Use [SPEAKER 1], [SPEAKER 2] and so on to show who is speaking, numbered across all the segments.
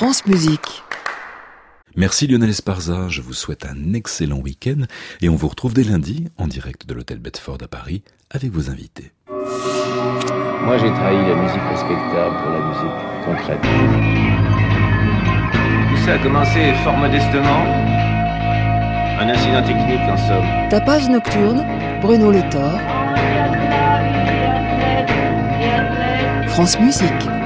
[SPEAKER 1] France Musique.
[SPEAKER 2] Merci Lionel Esparza, je vous souhaite un excellent week-end et on vous retrouve dès lundi en direct de l'hôtel Bedford à Paris avec vos invités.
[SPEAKER 3] Moi j'ai trahi la musique respectable pour la musique concrète. Tout ça a commencé fort modestement. Un incident technique en somme.
[SPEAKER 1] Tapage nocturne, Bruno Le Thor. France Musique.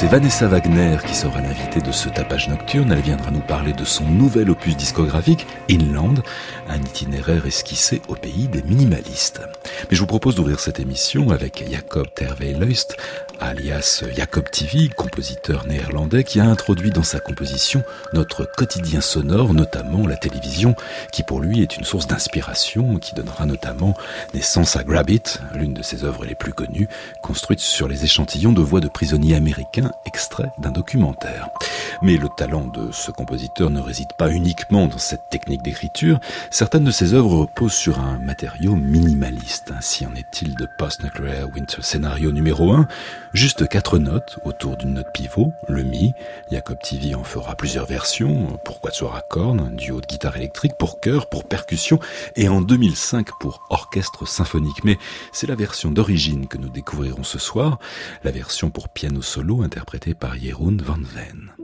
[SPEAKER 2] C'est Vanessa Wagner qui sera l'invitée de ce tapage nocturne. Elle viendra nous parler de son nouvel opus discographique, Inland, un itinéraire esquissé au pays des minimalistes. Mais je vous propose d'ouvrir cette émission avec Jacob Terweyleust, alias Jacob TV, compositeur néerlandais qui a introduit dans sa composition notre quotidien sonore, notamment la télévision, qui pour lui est une source d'inspiration, qui donnera notamment naissance à Grab It, l'une de ses œuvres les plus connues, construite sur les échantillons de voix de prisonniers américains extrait d'un documentaire. Mais le talent de ce compositeur ne réside pas uniquement dans cette technique d'écriture. Certaines de ses œuvres reposent sur un matériau minimaliste. Ainsi en est-il de Post-Nuclear Winter Scénario numéro 1. Juste quatre notes autour d'une note pivot, le Mi. Jacob TV en fera plusieurs versions, pour quatuor à cornes, duo de guitare électrique, pour chœur, pour percussion, et en 2005 pour orchestre symphonique. Mais c'est la version d'origine que nous découvrirons ce soir, la version pour piano solo interprétée par Jeroen van Veen.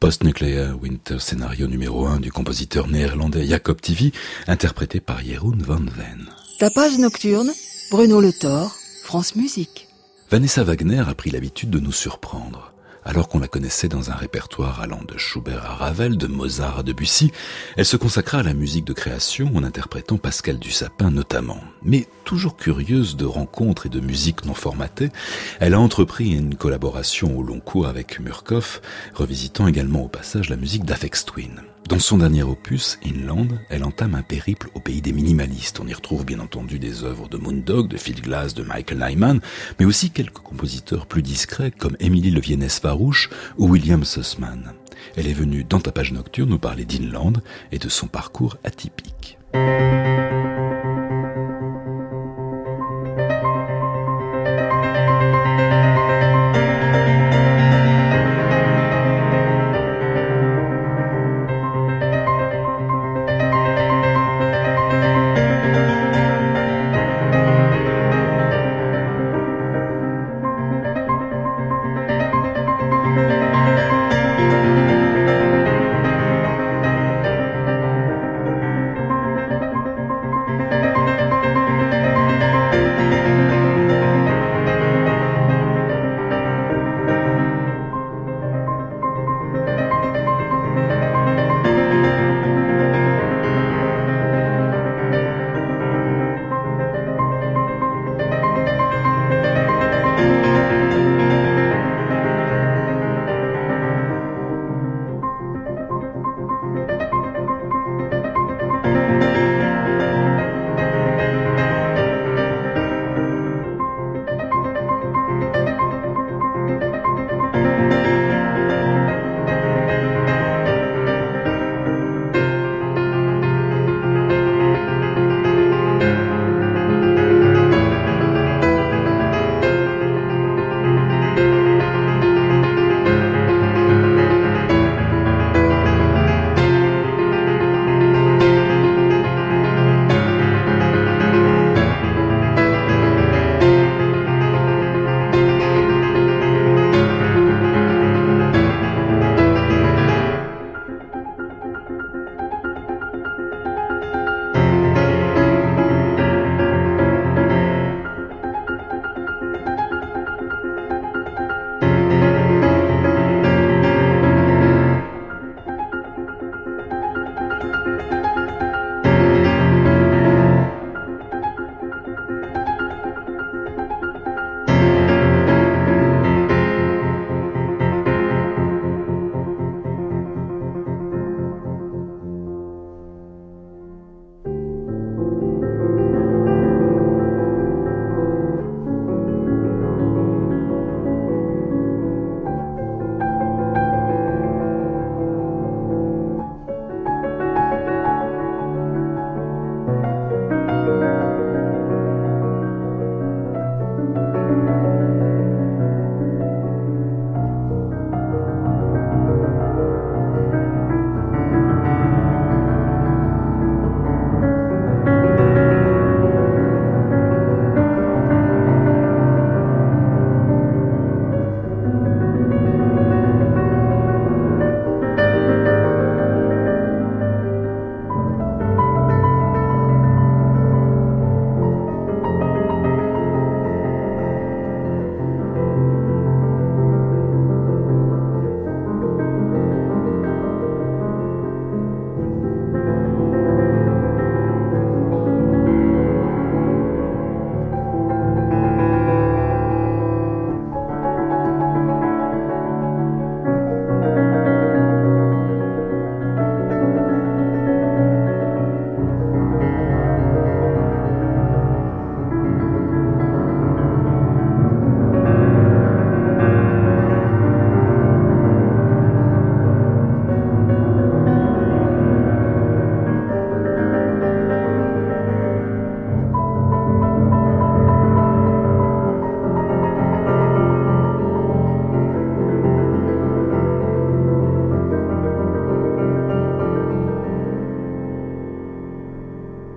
[SPEAKER 2] Post-Nuclear Winter scénario numéro 1 du compositeur néerlandais Jacob Tivi, interprété par Jeroen van Ven.
[SPEAKER 1] Tapage nocturne, Bruno Le Thor, France Musique.
[SPEAKER 2] Vanessa Wagner a pris l'habitude de nous surprendre. Alors qu'on la connaissait dans un répertoire allant de Schubert à Ravel, de Mozart à Debussy, elle se consacra à la musique de création en interprétant Pascal Dussapin notamment. Mais toujours curieuse de rencontres et de musique non formatée, elle a entrepris une collaboration au long cours avec Murkoff, revisitant également au passage la musique d'Afex Twin. Dans son dernier opus, Inland, elle entame un périple au pays des minimalistes. On y retrouve bien entendu des œuvres de Moondog, de Phil Glass, de Michael Nyman, mais aussi quelques compositeurs plus discrets comme Émilie Leviennes-Farouche ou William Sussman. Elle est venue dans ta page nocturne nous parler d'Inland et de son parcours atypique.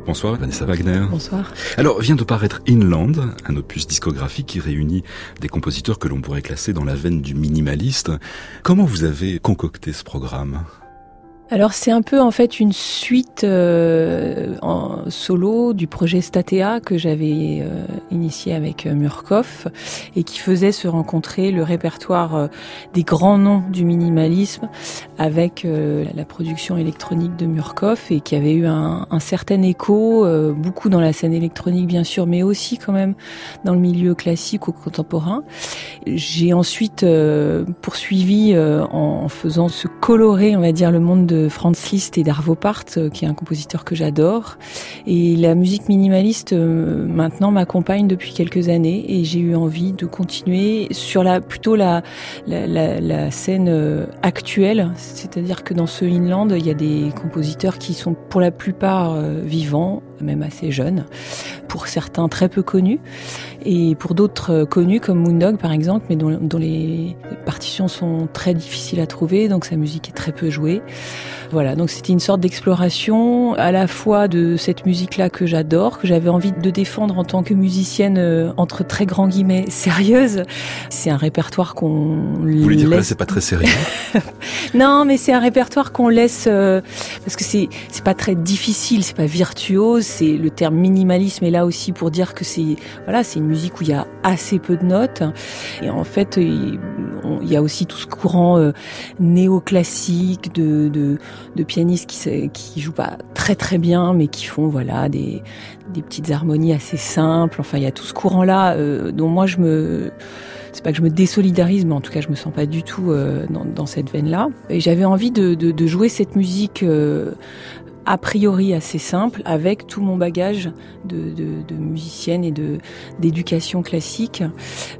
[SPEAKER 2] Bonsoir Vanessa Wagner.
[SPEAKER 1] Bonsoir.
[SPEAKER 2] Alors vient de paraître Inland, un opus discographique qui réunit des compositeurs que l'on pourrait classer dans la veine du minimaliste. Comment vous avez concocté ce programme?
[SPEAKER 1] Alors c'est un peu en fait une suite euh, en solo du projet Statea que j'avais euh, initié avec euh, Murkoff et qui faisait se rencontrer le répertoire des grands noms du minimalisme avec la production électronique de Murkoff et qui avait eu un, un certain écho, beaucoup dans la scène électronique bien sûr, mais aussi quand même dans le milieu classique ou contemporain. J'ai ensuite poursuivi en faisant se colorer, on va dire, le monde de Franz Liszt et d'Arvo Part, euh, qui est un compositeur que j'adore. Et la musique minimaliste, euh, maintenant, m'accompagne depuis quelques années et j'ai eu envie de continuer sur la, plutôt la scène euh, actuelle. C'est-à-dire que dans ce Inland, il y a des compositeurs qui sont pour la plupart vivants, même assez jeunes, pour certains très peu connus, et pour d'autres connus comme Moondog par exemple, mais dont, dont les partitions sont très difficiles à trouver, donc sa musique est très peu jouée. Voilà, donc c'était une sorte d'exploration à la fois de cette musique-là que j'adore, que j'avais envie de défendre en tant que musicienne euh, entre très grands guillemets sérieuse. C'est un répertoire qu'on
[SPEAKER 2] Vous voulez dire que là c'est pas très sérieux
[SPEAKER 1] Non, mais c'est un répertoire qu'on laisse euh, parce que c'est c'est pas très difficile, c'est pas virtuose, c'est le terme minimalisme est là aussi pour dire que c'est voilà, c'est une où il y a assez peu de notes et en fait il, y a aussi tout ce courant euh, néoclassique de, de de pianistes qui, qui jouent pas très très bien, mais qui font voilà des, des petites harmonies assez simples. Enfin, il y a tout ce courant-là euh, dont moi je me c'est pas que je me désolidarise, mais en tout cas je me sens pas du tout euh, dans, cette veine-là. Et j'avais envie de, de, jouer cette musique a priori assez simple avec tout mon bagage de, de, de musicienne et de d'éducation classique.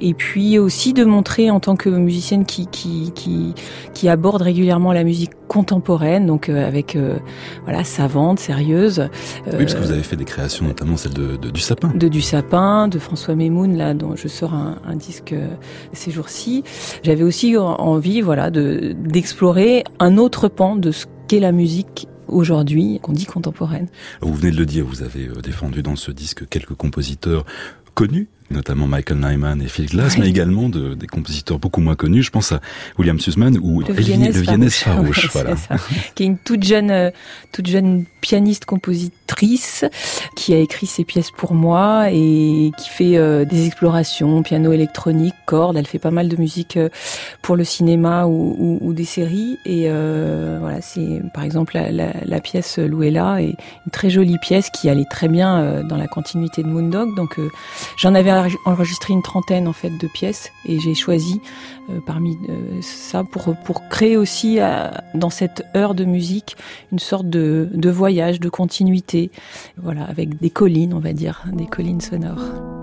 [SPEAKER 1] Et puis aussi de montrer en tant que musicienne qui qui qui, qui aborde régulièrement la musique contemporaine donc euh, avec euh, voilà savante sérieuse.
[SPEAKER 2] Oui parce que vous avez fait des créations notamment celle de, de, du sapin.
[SPEAKER 1] De du sapin de François Memoun là dont je sors un, un disque euh, ces jours-ci. J'avais aussi envie voilà de d'explorer un autre pan de ce qu'est la musique aujourd'hui, qu'on dit contemporaine.
[SPEAKER 2] Vous venez de le dire, vous avez euh, défendu dans ce disque quelques compositeurs connus notamment Michael Nyman et Phil Glass, mais également de, des compositeurs beaucoup moins connus. Je pense à William Sussman ou
[SPEAKER 1] le Viennes Farouche, voilà. qui est une toute jeune, euh, toute jeune pianiste compositrice qui a écrit ses pièces pour moi et qui fait euh, des explorations, piano électronique, cordes. Elle fait pas mal de musique euh, pour le cinéma ou, ou, ou des séries. Et euh, voilà, c'est par exemple la, la, la pièce Louella est une très jolie pièce qui allait très bien dans la continuité de Moondog. Donc j'en avais enregistré une trentaine en fait de pièces et j'ai choisi euh, parmi euh, ça pour créer aussi euh, dans cette heure de musique une sorte de, de voyage, de continuité, voilà, avec des collines, on va dire, des collines sonores.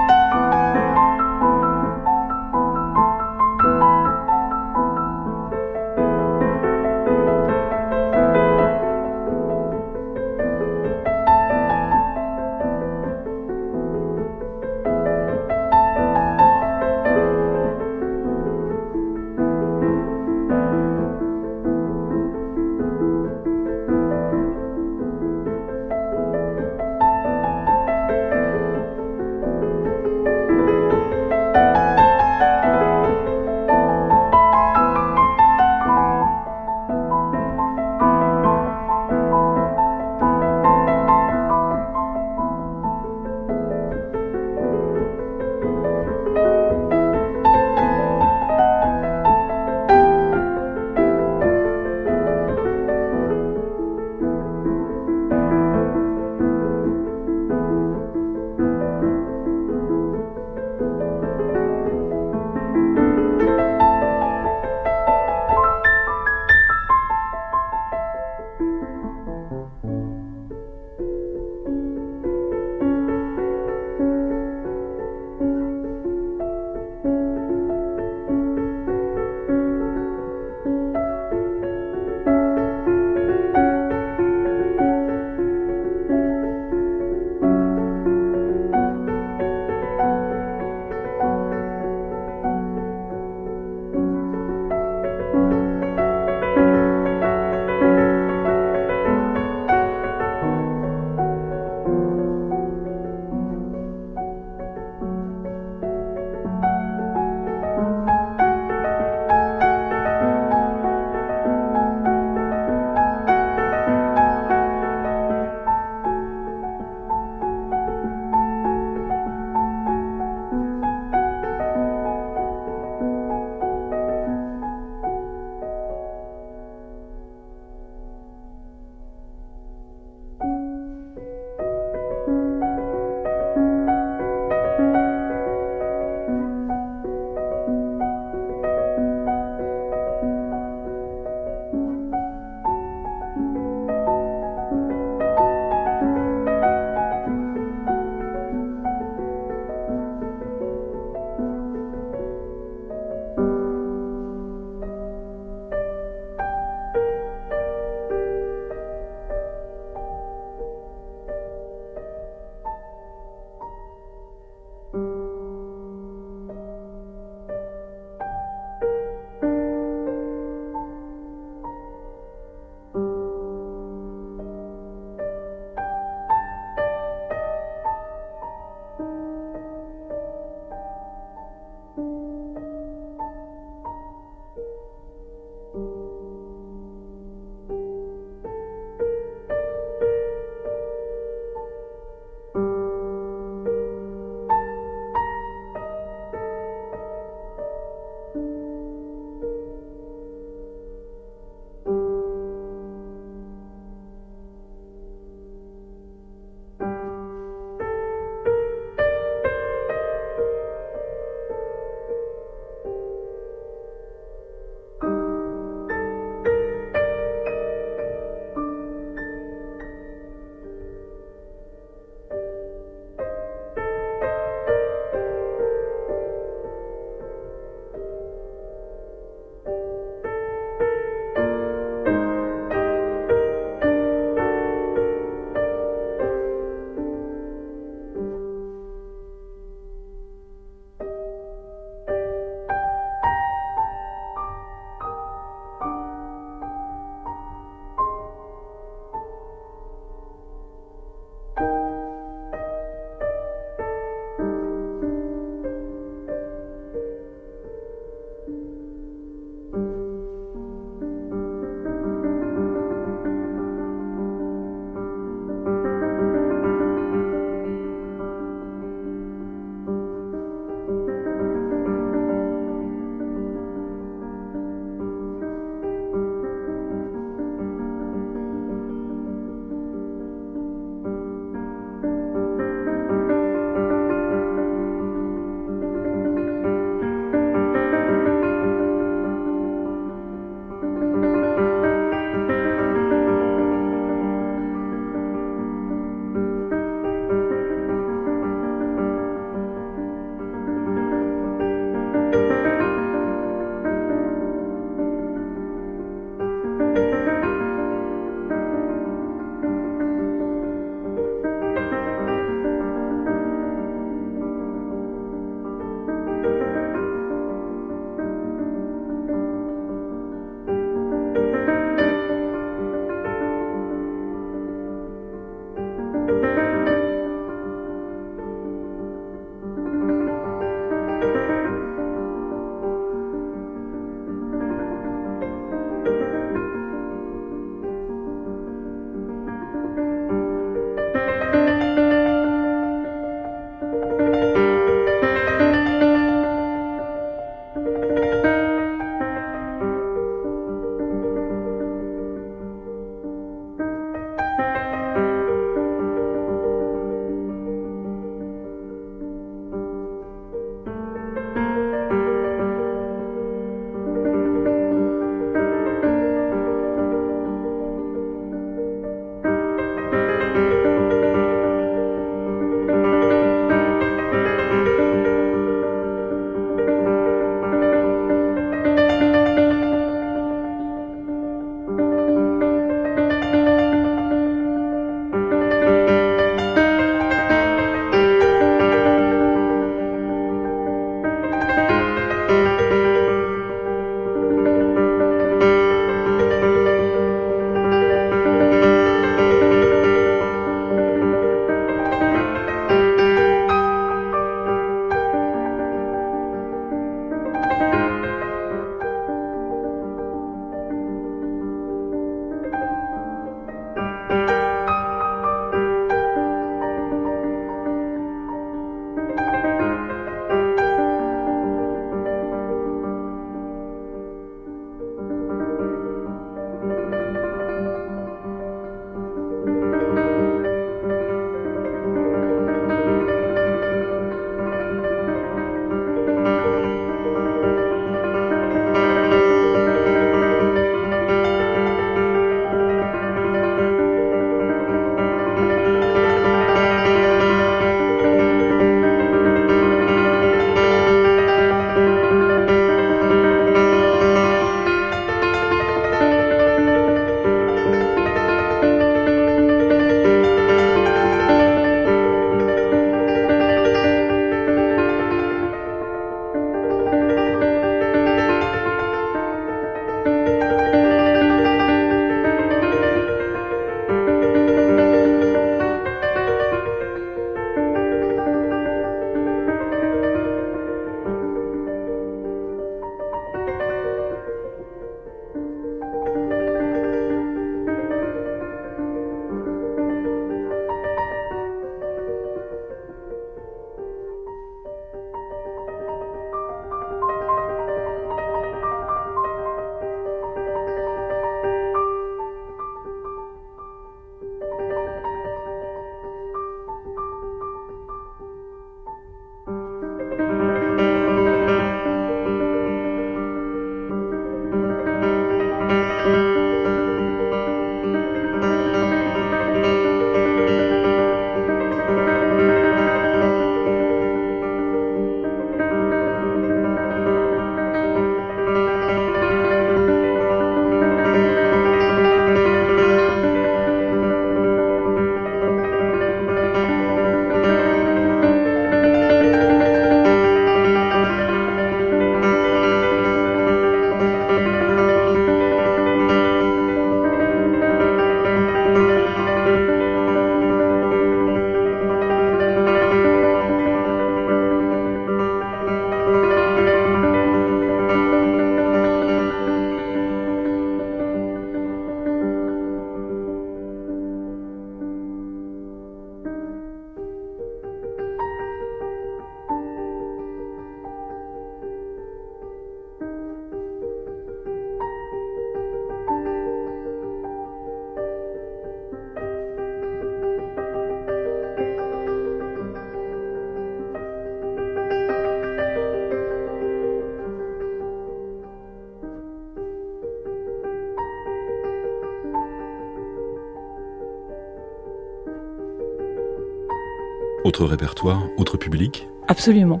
[SPEAKER 2] Autre répertoire, autre public?
[SPEAKER 1] Absolument.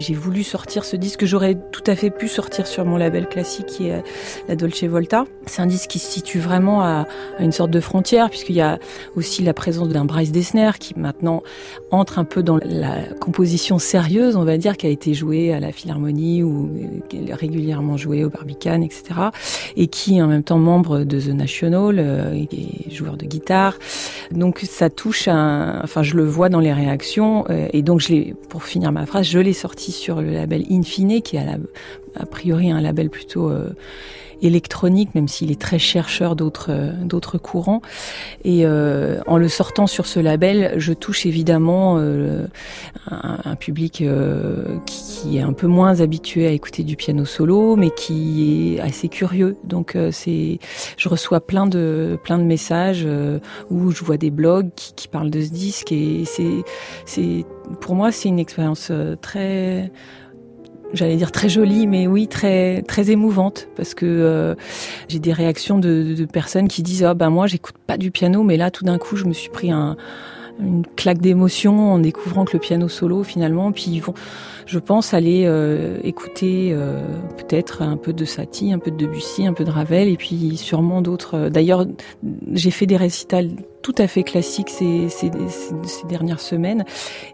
[SPEAKER 1] J'ai voulu sortir ce disque que j'aurais tout à fait pu sortir sur mon label classique qui est la Dolce Volta. C'est un disque qui se situe vraiment à, une sorte de frontière puisqu'il y a aussi la présence d'un Bryce Dessner qui maintenant entre un peu dans la composition sérieuse, on va dire, qui a été jouée à la Philharmonie ou régulièrement jouée au Barbican, etc. Et qui est en même temps membre de The National euh, et joueur de guitare. Donc ça touche à, enfin je le vois dans les réactions euh, et donc pour finir ma phrase, je l'ai sorti sur le label Infine, qui est a priori un label plutôt euh, électronique, même s'il est très chercheur d'autres euh, courants. Et euh, en le sortant sur ce label, je touche évidemment un, un, public qui est un peu moins habitué à écouter du piano solo, mais qui est assez curieux. Donc c'est, je reçois plein de plein de messages où je vois des blogs qui, qui parlent de ce disque et c'est c'est pour moi, c'est une expérience euh, très j'allais dire très jolie, mais oui, très très émouvante parce que euh, j'ai des réactions de, de, personnes qui disent ah ben moi j'écoute pas du piano, mais là tout d'un coup je me suis pris un, une claque d'émotion en découvrant que le piano solo finalement, puis ils vont, je pense, aller euh, écouter euh, peut-être un peu de Satie, un peu de Debussy, un peu de Ravel, et puis sûrement d'autres. D'ailleurs, j'ai fait des récitals tout à fait classiques ces, ces, ces dernières semaines,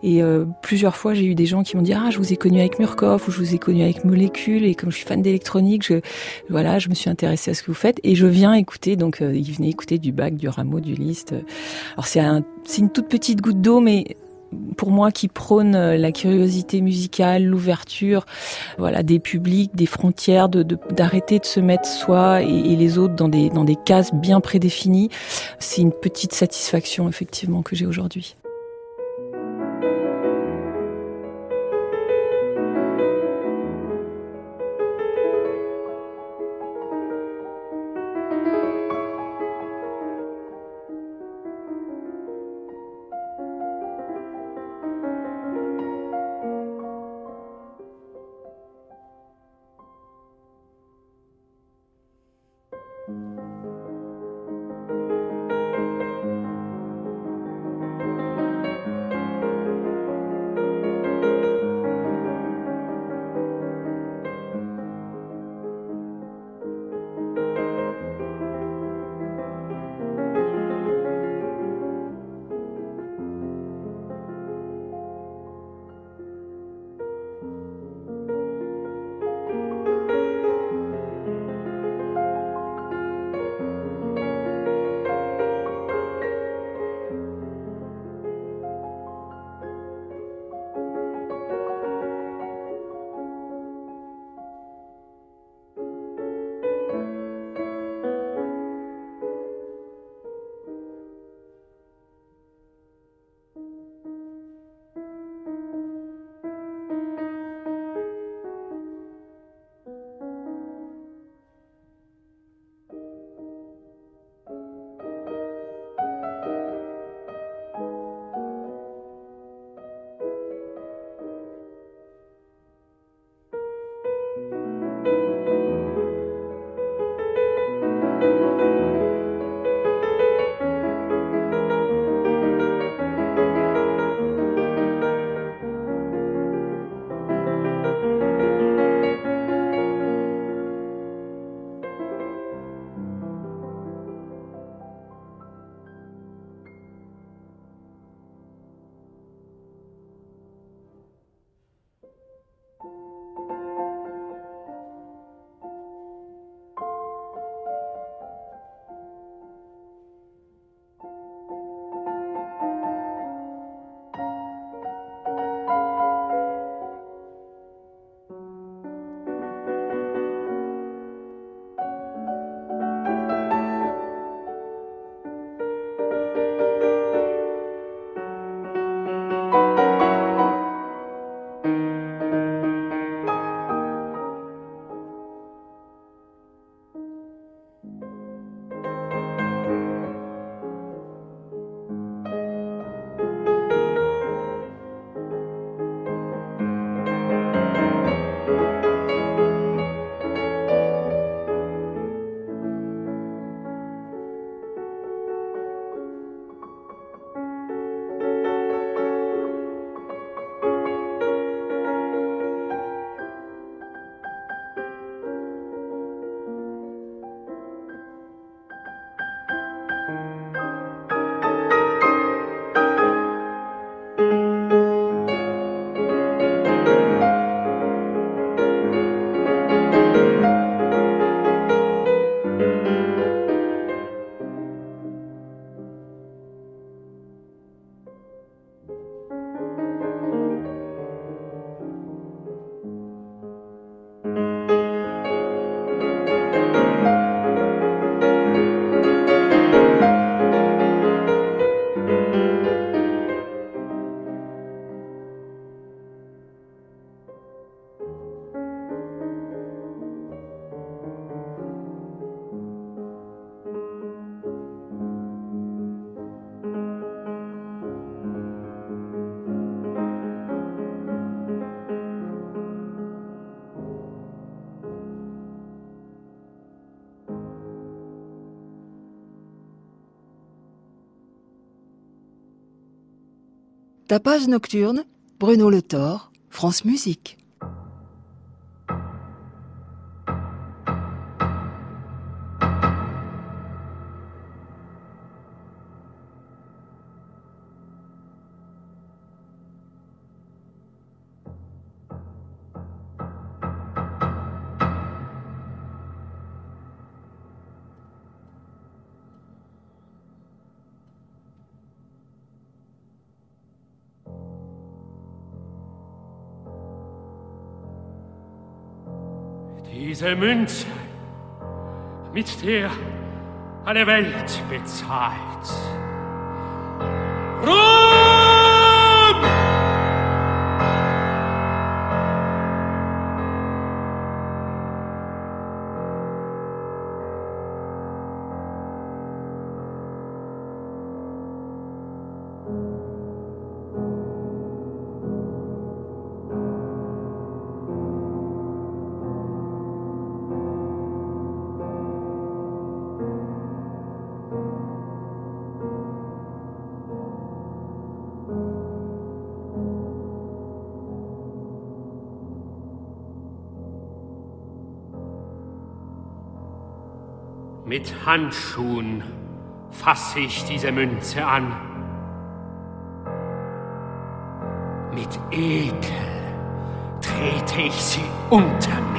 [SPEAKER 1] et euh, plusieurs fois j'ai eu des gens qui m'ont dit ah je vous ai connu avec Murkoff ou je vous ai connu avec Molécule, et comme je suis fan d'électronique, je voilà, je me suis intéressée à ce que vous faites, et je viens écouter. Donc ils venaient écouter du Bach, du Rameau, du Liszt. Alors c'est un, c'est une toute petite goutte d'eau, mais pour moi qui prône euh, la curiosité musicale, l'ouverture, voilà, des publics, des frontières, d'arrêter de, se mettre soi et, les autres dans des, dans des cases bien prédéfinies, c'est une petite satisfaction effectivement que j'ai aujourd'hui.
[SPEAKER 4] Tapage nocturne, Bruno Le Thor, France Musique.
[SPEAKER 5] Diese Münze, mit der alle Welt bezahlt. Ruhm! Mit Handschuhen fasse ich diese Münze an. Mit Ekel trete ich sie unter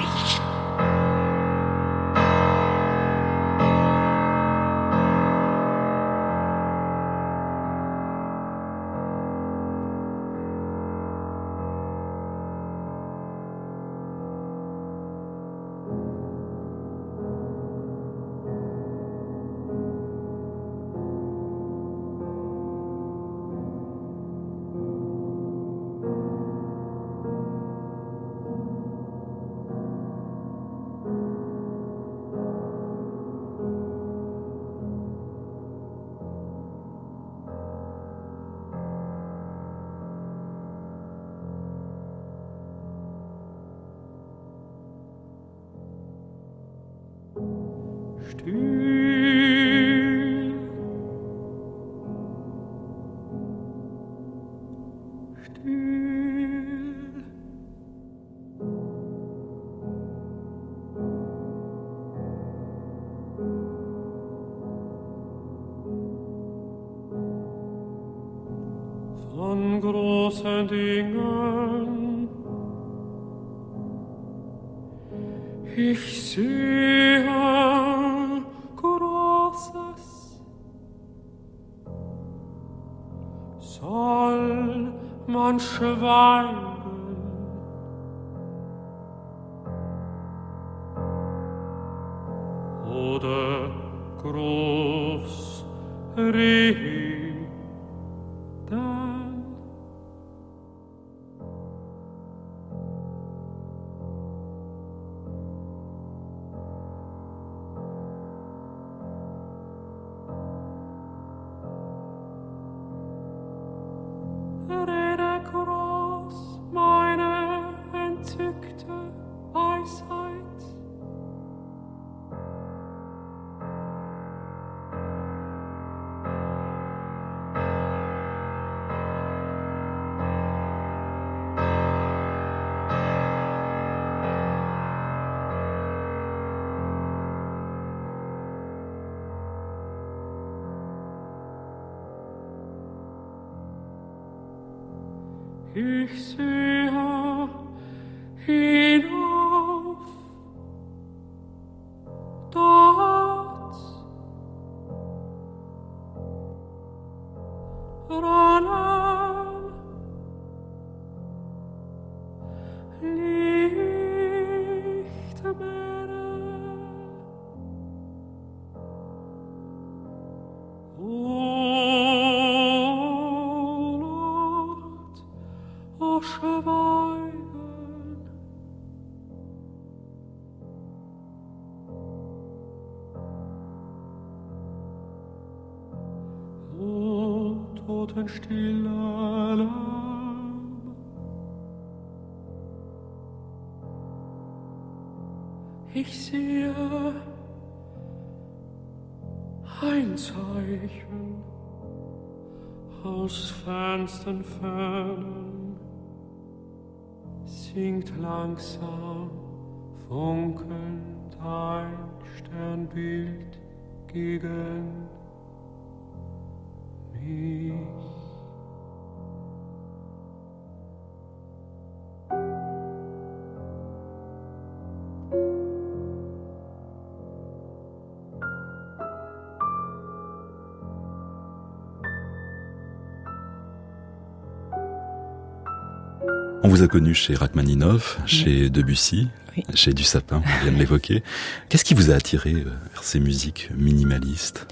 [SPEAKER 5] standing Schweigen. O totenstiller Lamm. Ich sehe ein Zeichen, aus fernsten Fernen singt langsam funkelnd ein Sternbild gegen mich.
[SPEAKER 2] On vous a connu chez Rachmaninoff, chez Debussy, chez Du Sapin, on vient de l'évoquer. Qu'est-ce qui vous a attiré euh, vers ces musiques minimalistes?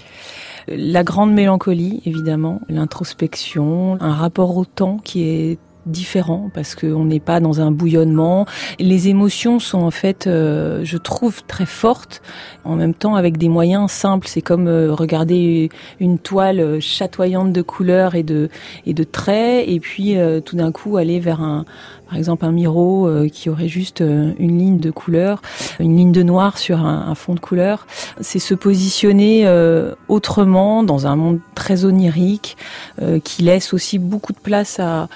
[SPEAKER 1] La grande mélancolie, évidemment, l'introspection, un rapport au temps qui est différent parce qu'on n'est pas dans un bouillonnement. Les émotions sont en fait, euh, je trouve, très fortes, en même temps avec des moyens simples. C'est comme euh, regarder une toile chatoyante de couleurs et de, et de traits, et puis tout d'un coup aller vers un, par exemple un Miro euh, qui aurait juste euh, une ligne de couleur, une ligne de noir sur un, fond de couleur. C'est se positionner euh, autrement dans un monde très onirique qui laisse aussi beaucoup de place à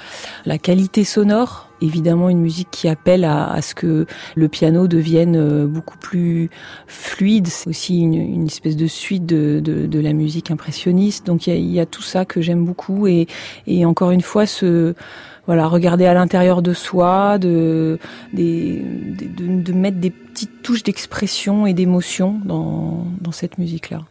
[SPEAKER 1] la qualité sonore évidemment une musique qui appelle à, ce que le piano devienne beaucoup plus fluide. C'est aussi une, espèce de suite de, la musique impressionniste. Donc il y a, tout ça que j'aime beaucoup et, et encore une fois ce voilà, regarder à l'intérieur de soi, de, de, de, mettre des petites touches d'expression et d'émotion dans, dans cette musique-là.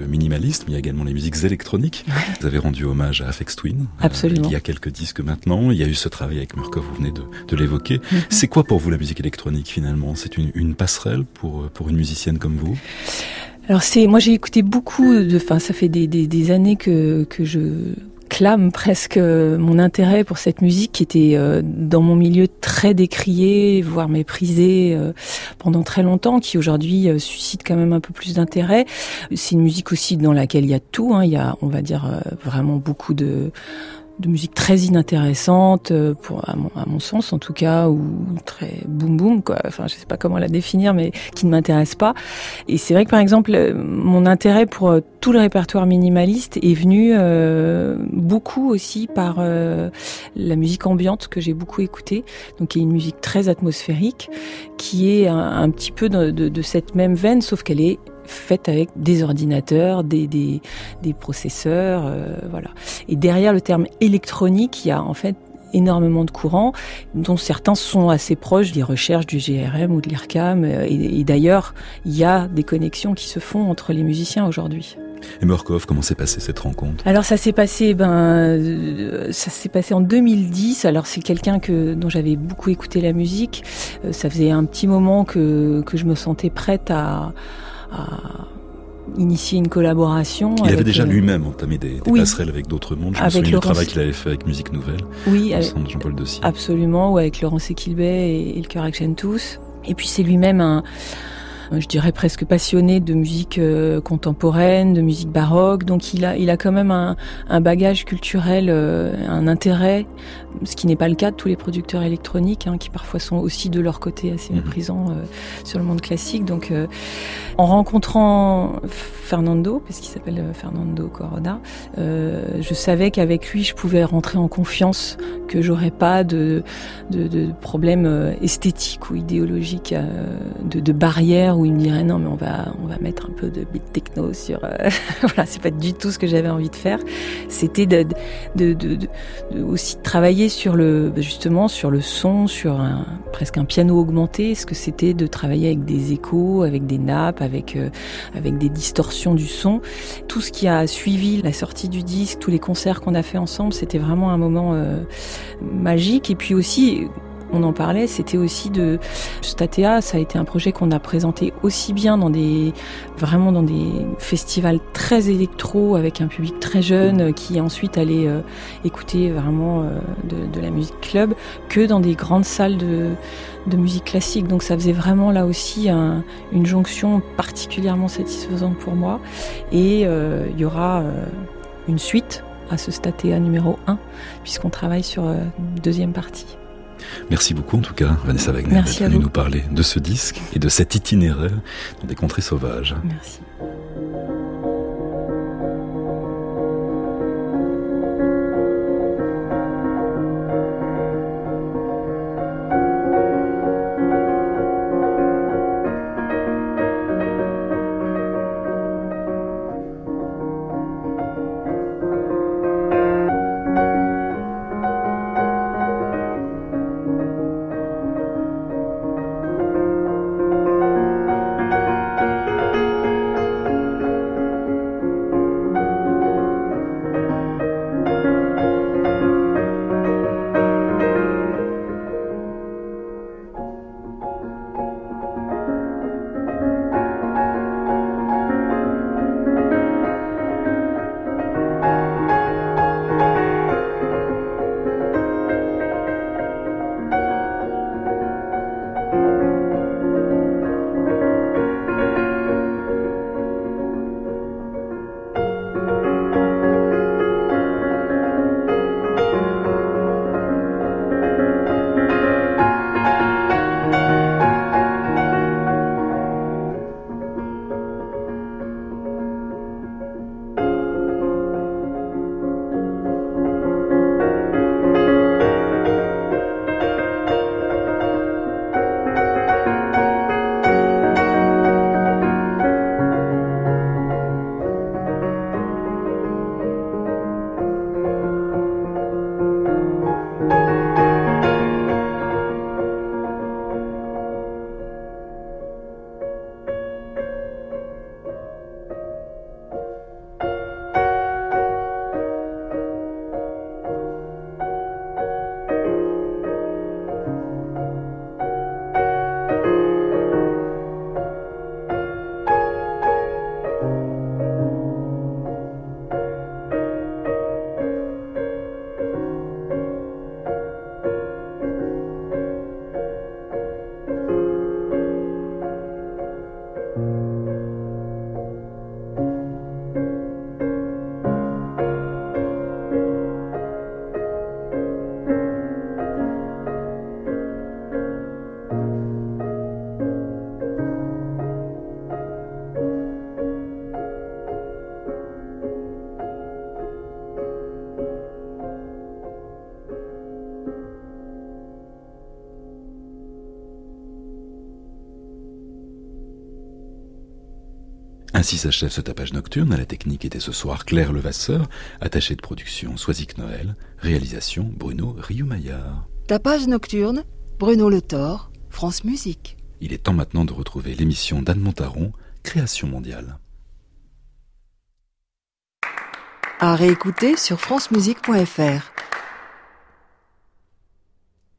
[SPEAKER 2] Minimalistes, mais il y a également les musiques électroniques. Vous avez rendu hommage à Afex Twin.
[SPEAKER 1] Euh, Absolument.
[SPEAKER 2] il y a quelques disques maintenant. Il y a eu ce travail avec Murkoff, vous venez de, de l'évoquer. Mhm. C'est quoi pour vous la musique électronique finalement? C'est une, une passerelle pour, pour une musicienne comme vous?
[SPEAKER 1] Alors c'est, moi j'ai écouté beaucoup de, enfin ça fait des, des, des années que, que je clame presque mon intérêt pour cette musique qui était euh, dans mon milieu très décriée, voire méprisée euh, pendant très longtemps, qui aujourd'hui euh, suscite quand même un peu plus d'intérêt. C'est une musique aussi dans laquelle il y a tout. Hein. Il y a, on va dire, vraiment beaucoup de de musique très inintéressante euh, pour à mon, à mon, sens en tout cas ou très boum boum quoi. Enfin je sais pas comment la définir mais qui ne m'intéresse pas. Et c'est vrai que par exemple euh, mon intérêt pour euh, tout le répertoire minimaliste est venu euh, beaucoup aussi par euh, la musique ambiante que j'ai beaucoup écoutée donc qui est une musique très atmosphérique qui est un, un petit peu de, de, de cette même veine sauf qu'elle est faite avec des ordinateurs, des, des, des processeurs, euh, voilà. Et derrière le terme électronique, il y a en fait énormément de courants, dont certains sont assez proches des recherches du GRM ou de l'IRCAM. Euh, et, et d'ailleurs, il y a des connexions qui se font entre les musiciens aujourd'hui.
[SPEAKER 2] Et Murkoff, comment s'est passée cette rencontre?
[SPEAKER 1] Alors ça s'est passé, ben, euh, ça s'est passé en 2010. Alors c'est quelqu'un que dont j'avais beaucoup écouté la musique. Euh, ça faisait un petit moment que que je me sentais prête à à initier une collaboration.
[SPEAKER 2] Il avait déjà euh, lui-même entamé des, des oui, passerelles avec d'autres mondes. Je avec me souviens Laurence... du travail qu'il avait fait avec Musique Nouvelle.
[SPEAKER 1] Oui,
[SPEAKER 2] avec Jean-Paul Dossier.
[SPEAKER 1] Absolument, ou avec Laurence Equilbet et, et le Cœur Action Tous. Et puis c'est lui-même un je dirais presque passionné de musique euh, contemporaine, de musique baroque. Donc il a, il a quand même un, un bagage culturel, euh, un intérêt, ce qui n'est pas le cas de tous les producteurs électroniques, hein, qui parfois sont aussi de leur côté assez mhm. méprisants euh, sur le monde classique. Donc euh, en rencontrant Fernando, parce qu'il s'appelle Fernando Corona, je savais qu'avec lui je pouvais rentrer en confiance, que j'aurais pas de, de, de problèmes esthétiques ou idéologiques, de, de barrières où il me dirait non mais on va on va mettre un peu de beat techno sur euh, voilà c'est pas du tout ce que j'avais envie de faire. C'était de, de, de, aussi travailler sur le justement sur le son sur un, presque un piano augmenté. Ce que c'était de travailler avec des échos avec des nappes avec euh, avec des distorsions du son? Tout ce qui a suivi la sortie du disque tous les concerts qu'on a fait ensemble c'était vraiment un moment euh, magique. Et puis aussi on en parlait, c'était aussi de Statea, ça a été un projet qu'on a présenté aussi bien dans des vraiment dans des festivals très électro avec un public très jeune qui ensuite allait euh, écouter vraiment euh, de, la musique club que dans des grandes salles de, musique classique. Donc ça faisait vraiment là aussi un, une jonction particulièrement satisfaisante pour moi. Et euh, il y aura euh, une suite à ce Statea numéro 1 puisqu'on travaille sur euh, deuxième partie.
[SPEAKER 2] Merci beaucoup en tout cas, Vanessa Wagner, d'être venue nous parler de ce disque et de cet itinéraire dans des contrées sauvages.
[SPEAKER 1] Merci.
[SPEAKER 2] Ainsi s'achève ce tapage nocturne. À la technique était ce soir Claire Levasseur, attachée de production Soisic Noël, réalisation Bruno Rioumaillard.
[SPEAKER 4] Tapage nocturne, Bruno Le Thor, France Musique.
[SPEAKER 2] Il est temps maintenant de retrouver l'émission d'Anne Montaron, Création mondiale.
[SPEAKER 4] À réécouter sur francemusique.fr.